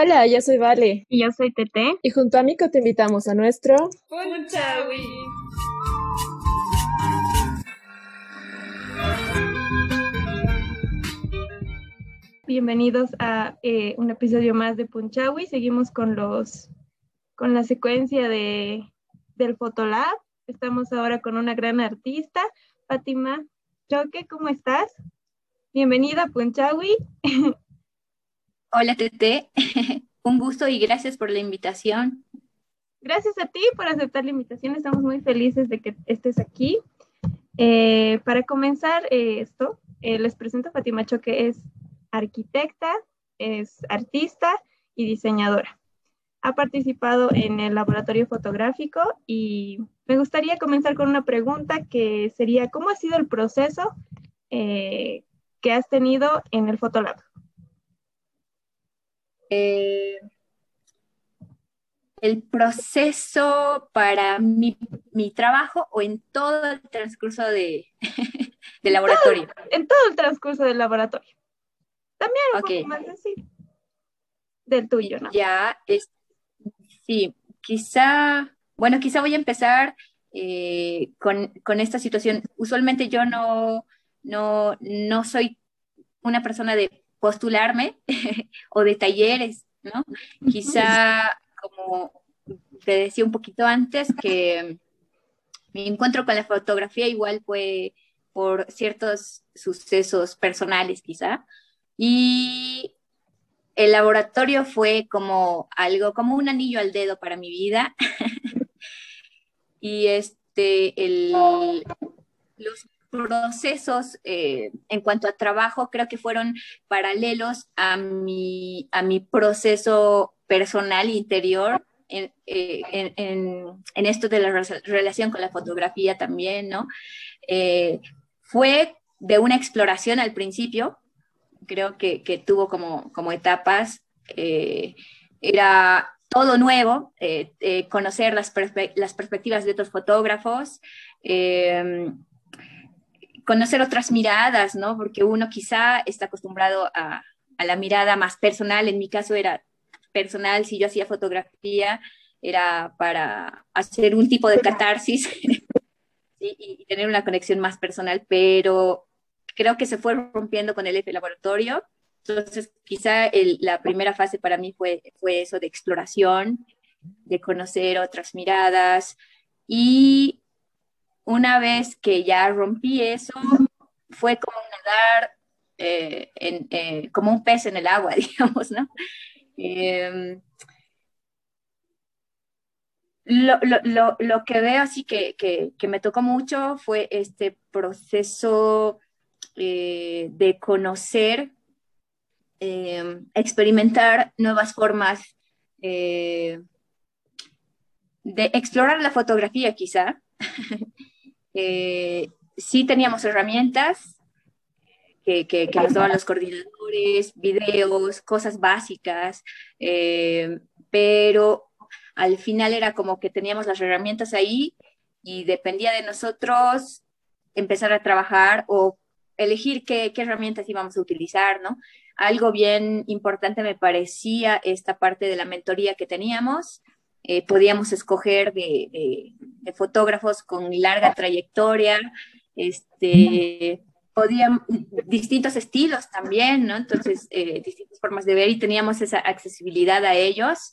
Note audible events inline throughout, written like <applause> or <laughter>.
Hola, yo soy Vale. Y yo soy Tete. Y junto a Mico te invitamos a nuestro Punchawi. Bienvenidos a eh, un episodio más de Punchawi. Seguimos con los con la secuencia de, del Fotolab. Estamos ahora con una gran artista, Fátima Choque, ¿cómo estás? Bienvenida a Punchawi. <laughs> Hola, Tete. <laughs> Un gusto y gracias por la invitación. Gracias a ti por aceptar la invitación. Estamos muy felices de que estés aquí. Eh, para comenzar eh, esto, eh, les presento a Fátima Choque, es arquitecta, es artista y diseñadora. Ha participado en el laboratorio fotográfico y me gustaría comenzar con una pregunta que sería, ¿cómo ha sido el proceso que has tenido en el Fotolab? Eh, el proceso para mi, trabajo o en todo el transcurso de, <laughs> del laboratorio? en todo el transcurso del laboratorio. También un poco más así. Del tuyo, ¿no? Ya, es, sí, quizá, bueno, quizá voy a empezar eh, con, con, esta situación. Usualmente yo no, no, no soy una persona de postularme <laughs> o de talleres, ¿no? Quizá, como te decía un poquito antes, que mi encuentro con la fotografía igual fue por ciertos sucesos personales, quizá. Y el laboratorio fue como algo, como un anillo al dedo para mi vida. <laughs> y este, el, los procesos eh, en cuanto a trabajo creo que fueron paralelos a mi, a mi proceso personal interior en, eh, en, esto de la relación con la fotografía también, ¿no? Eh, fue de una exploración al principio, creo que, que tuvo como, como etapas, era todo nuevo, conocer las, perspectivas de otros fotógrafos, conocer otras miradas, ¿no? Porque uno quizá está acostumbrado a, la mirada más personal, en mi caso era personal, si yo hacía fotografía, era para hacer un tipo de catarsis <laughs> y, tener una conexión más personal, pero creo que se fue rompiendo con el F laboratorio. Entonces, quizá la primera fase para mí fue, fue eso de exploración, de conocer otras miradas y una vez que ya rompí eso, fue como nadar eh, eh, como un pez en el agua, <laughs> digamos, ¿no? Em, lo, que veo así que, me tocó mucho fue este proceso eh, de conocer, em, experimentar nuevas formas de explorar la fotografía quizá, <laughs> Eh, sí teníamos herramientas que, nos daban los coordinadores, videos, cosas básicas, eh, pero al final era como que teníamos las herramientas ahí y dependía de nosotros empezar a trabajar o elegir qué, herramientas íbamos a utilizar, ¿no? Algo bien importante me parecía esta parte de la mentoría que teníamos, eh, podíamos escoger de, fotógrafos con larga trayectoria, este, podían, distintos estilos también, ¿no? Entonces, eh, distintas formas de ver y teníamos esa accesibilidad a ellos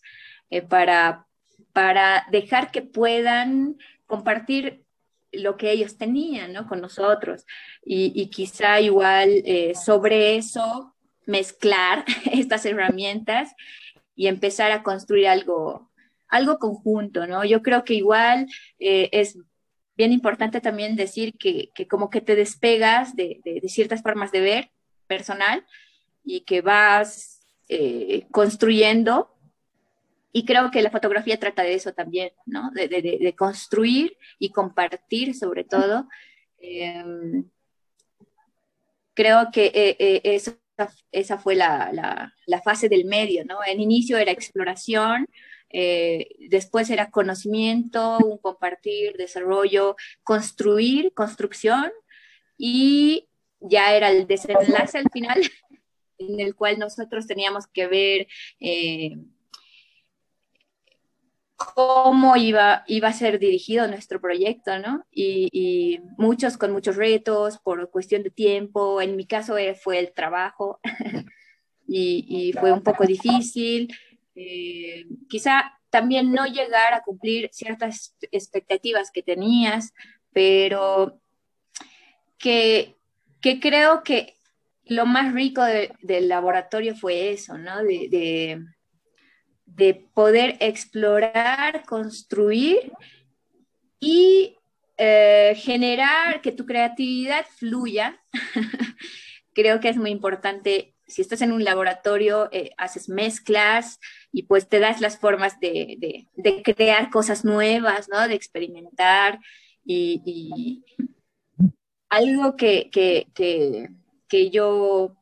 eh, para, para dejar que puedan compartir lo que ellos tenían, ¿no? Con nosotros. Y, y quizá igual sobre eso mezclar <laughs> estas herramientas y empezar a construir algo, algo conjunto, ¿no? Yo creo que igual eh, es bien importante también decir que, como que te despegas de, ciertas formas de ver personal y que vas eh, construyendo. Y creo que la fotografía trata de eso también, ¿no? De, construir y compartir sobre todo. Em, creo que eh, esa, esa, fue la, la, la, fase del medio, ¿no? En inicio era exploración, eh, después era conocimiento, un compartir, desarrollo, construir, construcción y ya era el desenlace al final, <laughs> en el cual nosotros teníamos que ver eh, cómo iba, iba a ser dirigido nuestro proyecto, ¿no? Y, muchos con muchos retos por cuestión de tiempo. En mi caso eh, fue el trabajo <laughs> y, fue un poco difícil. Eh, quizá también no llegar a cumplir ciertas expectativas que tenías, pero que, que creo que lo más rico del laboratorio fue eso, ¿no? de de poder explorar, construir y eh, generar que tu creatividad fluya. <laughs> Creo que es muy importante. Si estás en un laboratorio, eh, haces mezclas y pues te das las formas de, crear cosas nuevas, ¿no? De experimentar y, algo que, que yo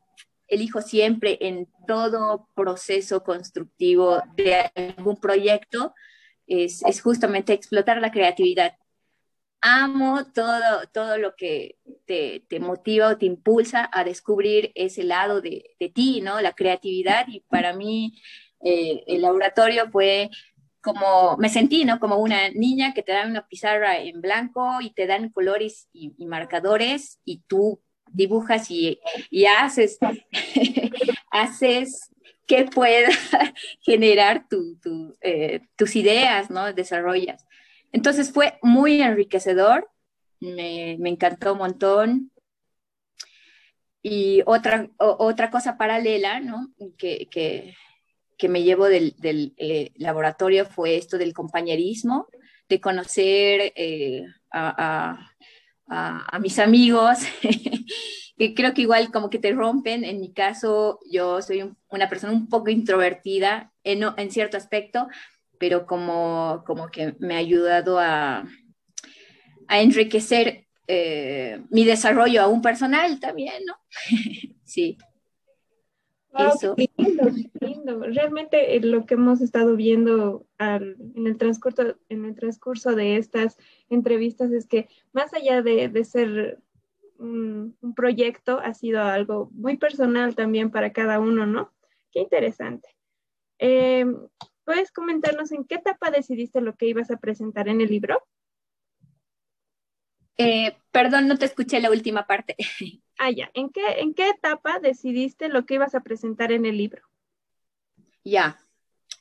elijo siempre en todo proceso constructivo de algún proyecto es, justamente explotar la creatividad. Amo todo, todo lo que te, motiva o te impulsa a descubrir ese lado de, ti, ¿no? La creatividad y para mí eh, el laboratorio fue como, me sentí, ¿no? Como una niña que te dan una pizarra en blanco y te dan colores y marcadores y tú dibujas y, haces, <laughs> haces que pueda <laughs> generar eh, tus ideas, ¿no? Desarrollas. Entonces fue muy enriquecedor, me, encantó un montón. Y otra, otra cosa paralela, ¿no? Que, que, me llevo del, eh, laboratorio fue esto del compañerismo, de conocer eh, a mis amigos, <laughs> que creo que igual como que te rompen. En mi caso, yo soy una persona un poco introvertida en, en cierto aspecto, pero como, como que me ha ayudado a, a enriquecer eh, mi desarrollo aún personal también, ¿no? <laughs> sí. Eso. lindo, lindo. Realmente eh, lo que hemos estado viendo en, el transcurso, en el transcurso de estas entrevistas es que más allá de, ser un, proyecto, ha sido algo muy personal también para cada uno, ¿no? Qué interesante. Em, ¿Puedes comentarnos en qué etapa decidiste lo que ibas a presentar en el libro? Eh, perdón, no te escuché la última parte. <laughs> Ah, ya. ¿En qué, ¿En qué etapa decidiste lo que ibas a presentar en el libro? Ya.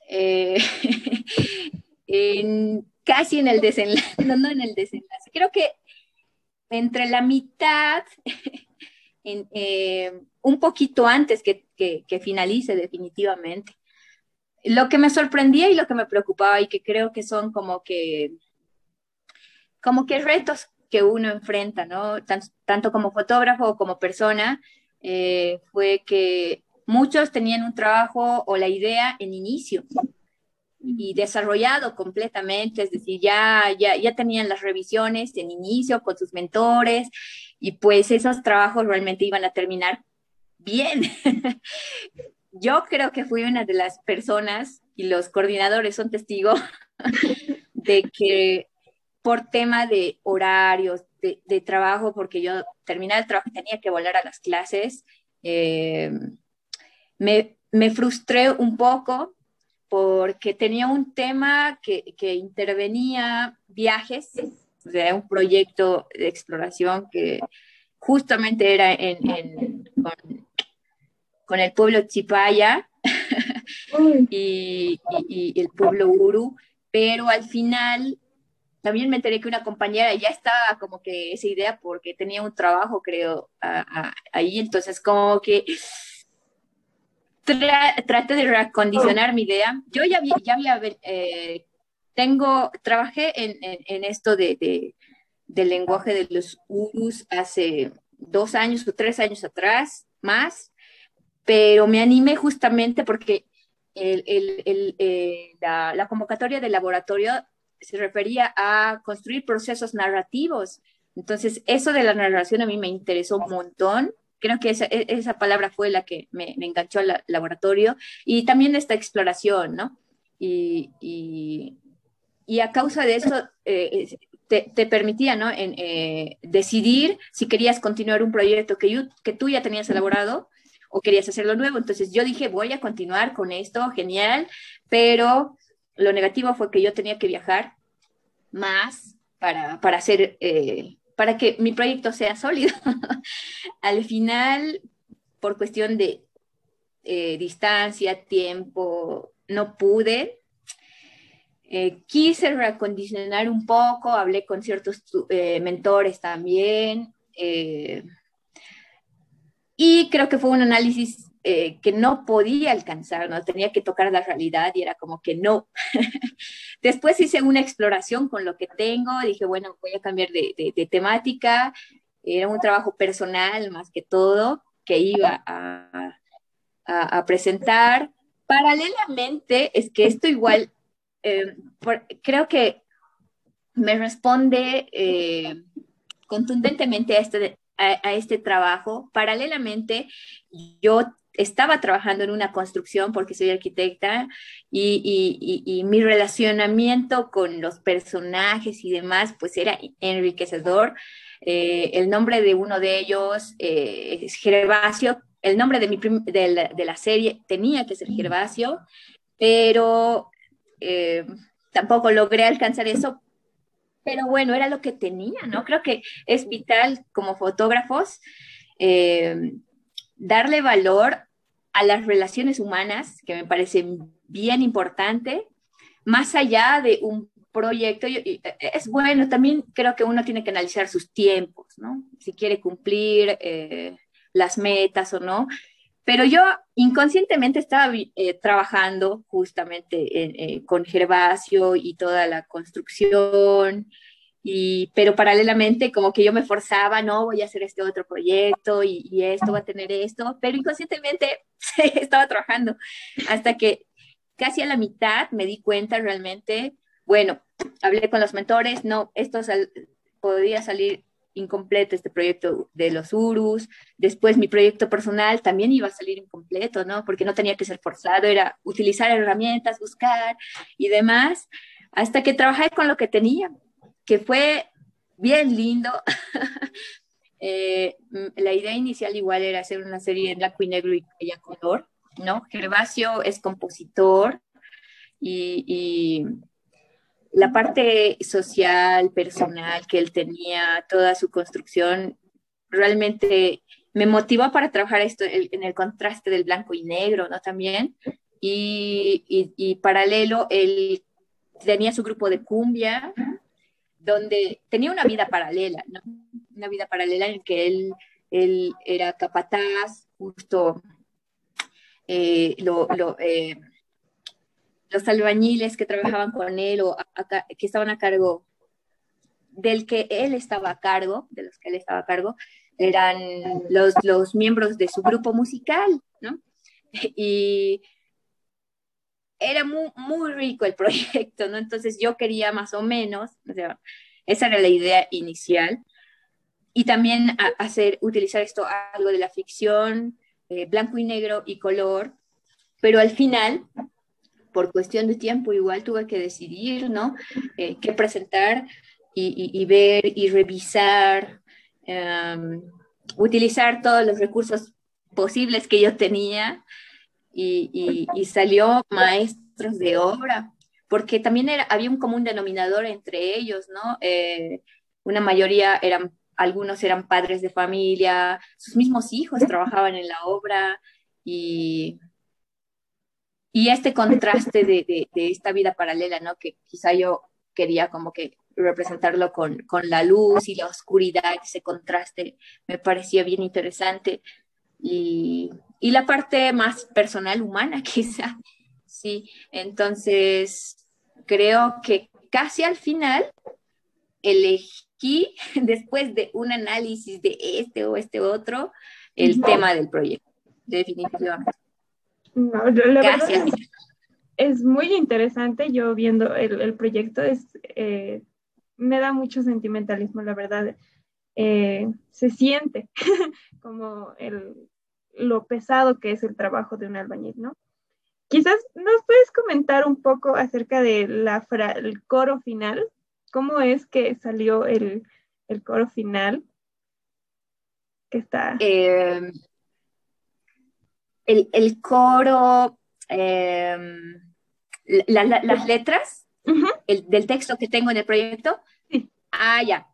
Eh, <laughs> casi en el desenlace, <laughs> no, no en el desenlace. Creo que entre la mitad, eh, un poquito antes que, que, finalice definitivamente. Lo que me sorprendía y lo que me preocupaba y que creo que son como que, como que retos que uno enfrenta, ¿no? Tanto, como fotógrafo como persona, eh, fue que muchos tenían un trabajo o la idea en inicio y desarrollado completamente, es decir, ya, ya, ya tenían las revisiones en inicio con sus mentores y pues esos trabajos realmente iban a terminar bien. <laughs> Yo creo que fui una de las personas y los coordinadores son testigos <laughs> de que por tema de horarios, de, trabajo, porque yo terminaba el trabajo y tenía que volar a las clases, eh, me, frustré un poco porque tenía un tema que, intervenía viajes, o sea, un proyecto de exploración que justamente era en, con, el pueblo Chipaya <laughs> y, y, el pueblo Uru, pero al final también me enteré que una compañera ya estaba como que esa idea porque tenía un trabajo, creo, ahí, entonces como que traté de recondicionar mi idea. Yo ya había, ya había eh, tengo, trabajé en, esto de, del lenguaje de los urus hace dos años o tres años atrás, más, pero me animé justamente porque eh, la, convocatoria del laboratorio se refería a construir procesos narrativos. Entonces, eso de la narración a mí me interesó un montón. Creo que esa, e, palabra fue la que me, enganchó al laboratorio y también esta exploración, ¿no? Y, y, y a causa de eso eh, te, permitía, ¿no? Eh, decidir si querías continuar un proyecto que, que tú ya tenías elaborado o querías hacerlo nuevo. Entonces yo dije, voy a continuar con esto, genial, pero lo negativo fue que yo tenía que viajar más para, para hacer, eh, para que mi proyecto sea sólido. <laughs> Al final, por cuestión de eh, distancia, tiempo, no pude. Eh, quise reacondicionar un poco, hablé con ciertos mentores también. Y creo que fue un análisis eh, que no podía alcanzar, no tenía que tocar la realidad y era como que no. <laughs> Después hice una exploración con lo que tengo, dije, bueno, voy a cambiar de, temática, era un trabajo personal más que todo que iba a, presentar. Paralelamente, es que esto igual, eh, creo que me responde eh, contundentemente a este, a, este trabajo. Paralelamente, yo estaba trabajando en una construcción porque soy arquitecta y, mi relacionamiento con los personajes y demás pues era enriquecedor. Eh, el nombre de uno de ellos eh, es Gervasio. El nombre de, mi de, la, serie tenía que ser Gervasio, pero eh, tampoco logré alcanzar eso. Pero bueno, era lo que tenía, ¿no? Creo que es vital como fotógrafos darle valor a las relaciones humanas, que me parece bien importante, más allá de un proyecto. Es bueno, también creo que uno tiene que analizar sus tiempos, ¿no? Si quiere cumplir eh, las metas o no. Pero yo inconscientemente estaba eh, trabajando justamente eh, con Gervasio y toda la construcción y, pero paralelamente como que yo me forzaba, no, voy a hacer este otro proyecto y, esto va a tener esto, pero inconscientemente <laughs> estaba trabajando hasta que casi a la mitad me di cuenta realmente, bueno, hablé con los mentores, no, esto podría salir incompleto este proyecto de los URUS, después mi proyecto personal también iba a salir incompleto, ¿no? Porque no tenía que ser forzado, era utilizar herramientas, buscar y demás, hasta que trabajé con lo que tenía que fue bien lindo. <laughs> Eh, la idea inicial igual era hacer una serie en blanco y negro y, a color, ¿no? Gervasio es compositor y, la parte social, personal que él tenía, toda su construcción, realmente me motivó para trabajar esto en el contraste del blanco y negro, ¿no? También. Y, y paralelo, él tenía su grupo de cumbia donde tenía una vida paralela, ¿no? Una vida paralela en que él, él era capataz, justo eh, eh, los albañiles que trabajaban con él o que estaban a cargo del que él estaba a cargo, de los que él estaba a cargo, eran los, los miembros de su grupo musical, ¿no? <laughs> Y era muy, muy rico el <laughs> proyecto, ¿no? Entonces yo quería más o menos, esa era la idea inicial. Y también hacer, utilizar esto algo de la ficción, eh, blanco y negro y color, pero al final, por cuestión de tiempo, igual tuve que decidir, ¿no? Eh, qué presentar y, ver y revisar, em, utilizar todos los recursos posibles que yo tenía y, salió maestros de obra, porque también era, había un común denominador entre ellos, ¿no? Eh, una mayoría eran, algunos eran padres de familia, sus mismos hijos trabajaban en la obra y, y este contraste de, de, esta vida paralela, ¿no? Que quizá yo quería como que representarlo con, con, la luz y la oscuridad, ese contraste me parecía bien interesante. Y, y la parte más personal, humana, <laughs> quizá. Sí, entonces creo que casi al final elegí, <laughs> después de un análisis de este o este otro, el tema del proyecto, definitivamente. No, la es, muy interesante. Yo viendo el, proyecto, es, eh, me da mucho sentimentalismo, la verdad. Eh, se siente <laughs> como el, lo pesado que es el trabajo de un albañil, ¿no? Quizás nos puedes comentar un poco acerca del el coro final, cómo es que salió el, coro final que está. Em, el, coro, em, las letras del texto que tengo en el proyecto. Ah, ya.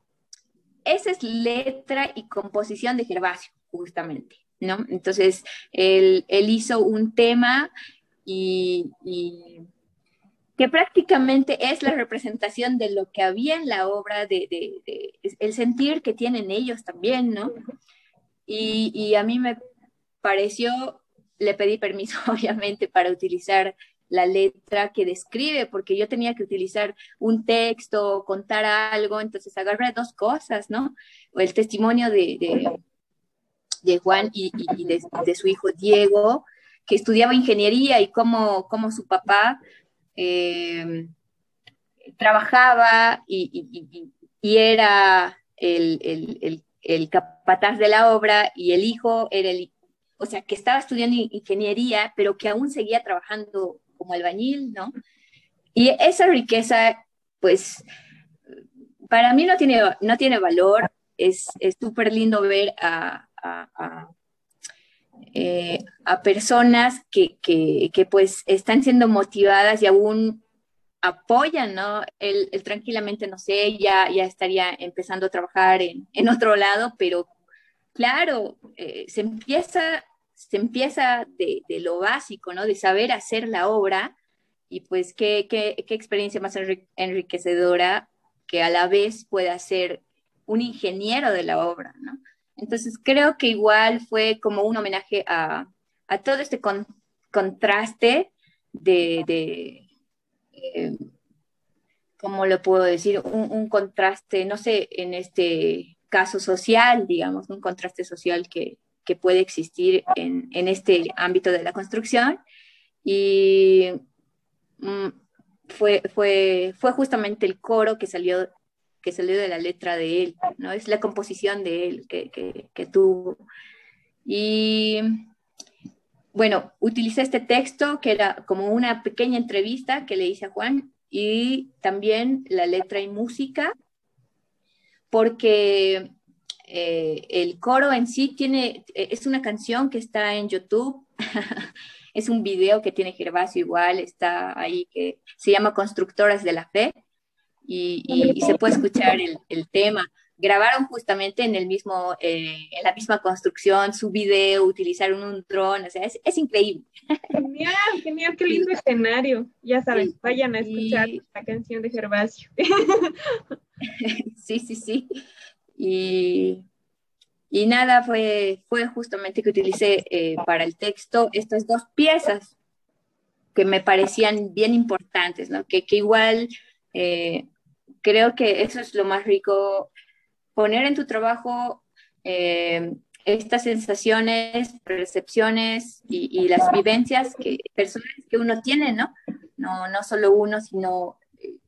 Esa es letra y composición de Gervasio, justamente, ¿no? Entonces, él, hizo un tema y, que prácticamente es la representación de lo que había en la obra, de, el sentir que tienen ellos también, ¿no? Y, y, a mí me pareció, le pedí permiso <laughs> obviamente para utilizar la letra que describe, porque yo tenía que utilizar un texto, contar algo, entonces agarré dos cosas, ¿no? El testimonio de, de, Juan y, de, su hijo Diego, que estudiaba ingeniería y cómo, cómo su papá eh, trabajaba y, era el, el, capataz de la obra y el hijo era el, o sea, que estaba estudiando ingeniería, pero que aún seguía trabajando como albañil, ¿no? Y esa riqueza, pues, para mí no tiene, no tiene valor, es súper lindo ver a, eh, personas que, pues están siendo motivadas y aún apoyan, ¿no? Él, tranquilamente, no sé, ya, ya estaría empezando a trabajar en, otro lado, pero claro, eh, se empieza se empieza de, lo básico, ¿no? De saber hacer la obra y pues qué, qué, experiencia más enriquecedora que a la vez pueda ser un ingeniero de la obra, ¿no? Entonces creo que igual fue como un homenaje a, todo este contraste de, de eh, ¿cómo lo puedo decir? Un, un, contraste, no sé, en este caso social, digamos, un contraste social que, que puede existir en, en este ámbito de la construcción. Y mm, fue, fue, fue justamente el coro que salió, que salió de la letra de él, ¿no? Es la composición de él que, que, que tuvo. Y bueno, utilicé este texto que era como una pequeña entrevista que le hice a Juan y también la letra y música, porque eh, el coro en sí tiene, eh, es una canción que está en YouTube, <laughs> es un video que tiene Gervasio igual, está ahí, que se llama Constructoras de la Fe, y, se puede escuchar el, tema. Grabaron justamente en, el mismo, eh, en la misma construcción su video, utilizaron un dron, o sea, es, increíble. <laughs> Genial, genial, qué lindo escenario. Ya saben, vayan a escuchar la canción de Gervasio. <laughs> sí, sí, sí. Y, y nada, fue, fue justamente que utilicé eh, para el texto estas dos piezas que me parecían bien importantes, ¿no? Que, que igual eh, creo que eso es lo más rico, poner en tu trabajo eh, estas sensaciones, percepciones y, las vivencias que, personales que uno tiene, ¿no? No, no solo uno, sino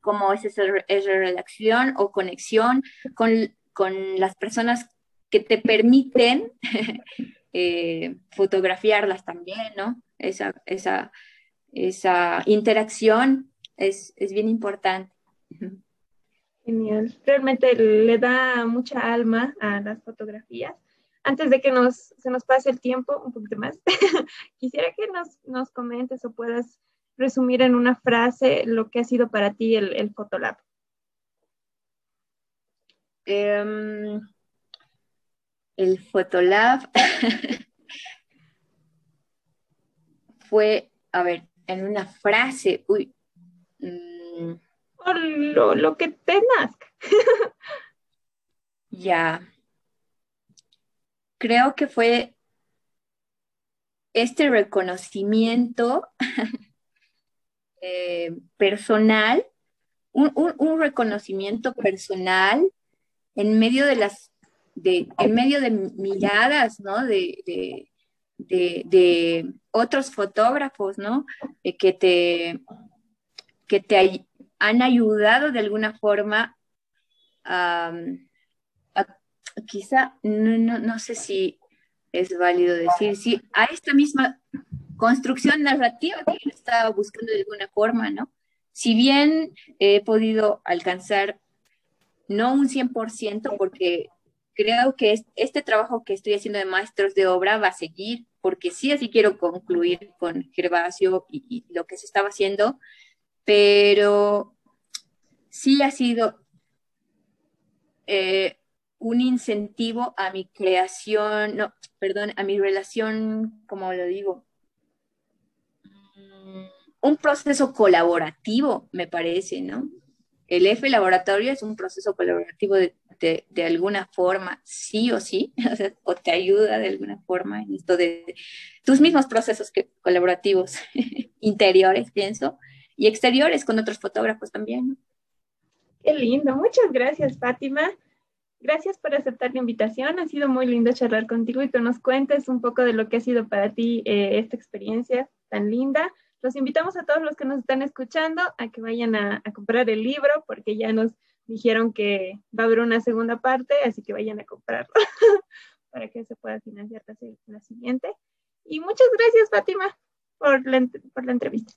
cómo es esa, esa relación o conexión con con las personas que te permiten <laughs> eh, fotografiarlas también, ¿no? Esa, esa, esa interacción es, es bien importante. Genial. Realmente le da mucha alma a las fotografías. Antes de que nos, se nos pase el tiempo, un poquito más, <laughs> quisiera que nos, nos, comentes o puedas resumir en una frase lo que ha sido para ti el, el Photolab. Em, el Photolab <laughs> fue, a ver, en una frase, uy. Mm. lo, que te <laughs> ya. Creo que fue este reconocimiento <laughs> eh, personal, un, reconocimiento personal en medio de las, de, en medio de miradas, ¿no? De, otros fotógrafos, ¿no? que te, que te han ayudado de alguna forma a, quizá, no, no, sé si es válido decir, sí, a esta misma construcción narrativa que yo estaba buscando de alguna forma, ¿no? Si bien he podido alcanzar no un 100%, porque creo que este trabajo que estoy haciendo de maestros de obra va a seguir, porque sí, así quiero concluir con Gervasio y, lo que se estaba haciendo, pero sí ha sido eh, un incentivo a mi creación, no, perdón, a mi relación, como lo digo, mm, un proceso colaborativo, me parece, ¿no? El F laboratorio es un proceso colaborativo de, de, alguna forma, sí o sí, <laughs> o, te ayuda de alguna forma en esto de tus mismos procesos colaborativos <laughs> interiores, pienso, y exteriores con otros fotógrafos también. Qué lindo, muchas gracias, Fátima. Gracias por aceptar la invitación. Ha sido muy lindo charlar contigo y que nos cuentes un poco de lo que ha sido para ti eh, esta experiencia tan linda. Los invitamos a todos los que nos están escuchando a que vayan a comprar el libro porque ya nos dijeron que va a haber una segunda parte, así que vayan a comprarlo <laughs> para que se pueda financiar la, siguiente. Y muchas gracias, Fátima, por la, por la entrevista.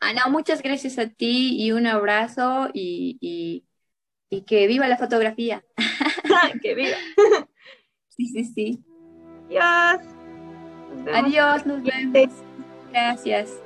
Ana, muchas gracias a ti y un abrazo y, y, que viva la fotografía. <laughs> que viva. sí, sí, sí. Adiós. Adiós, nos vemos. Gracias.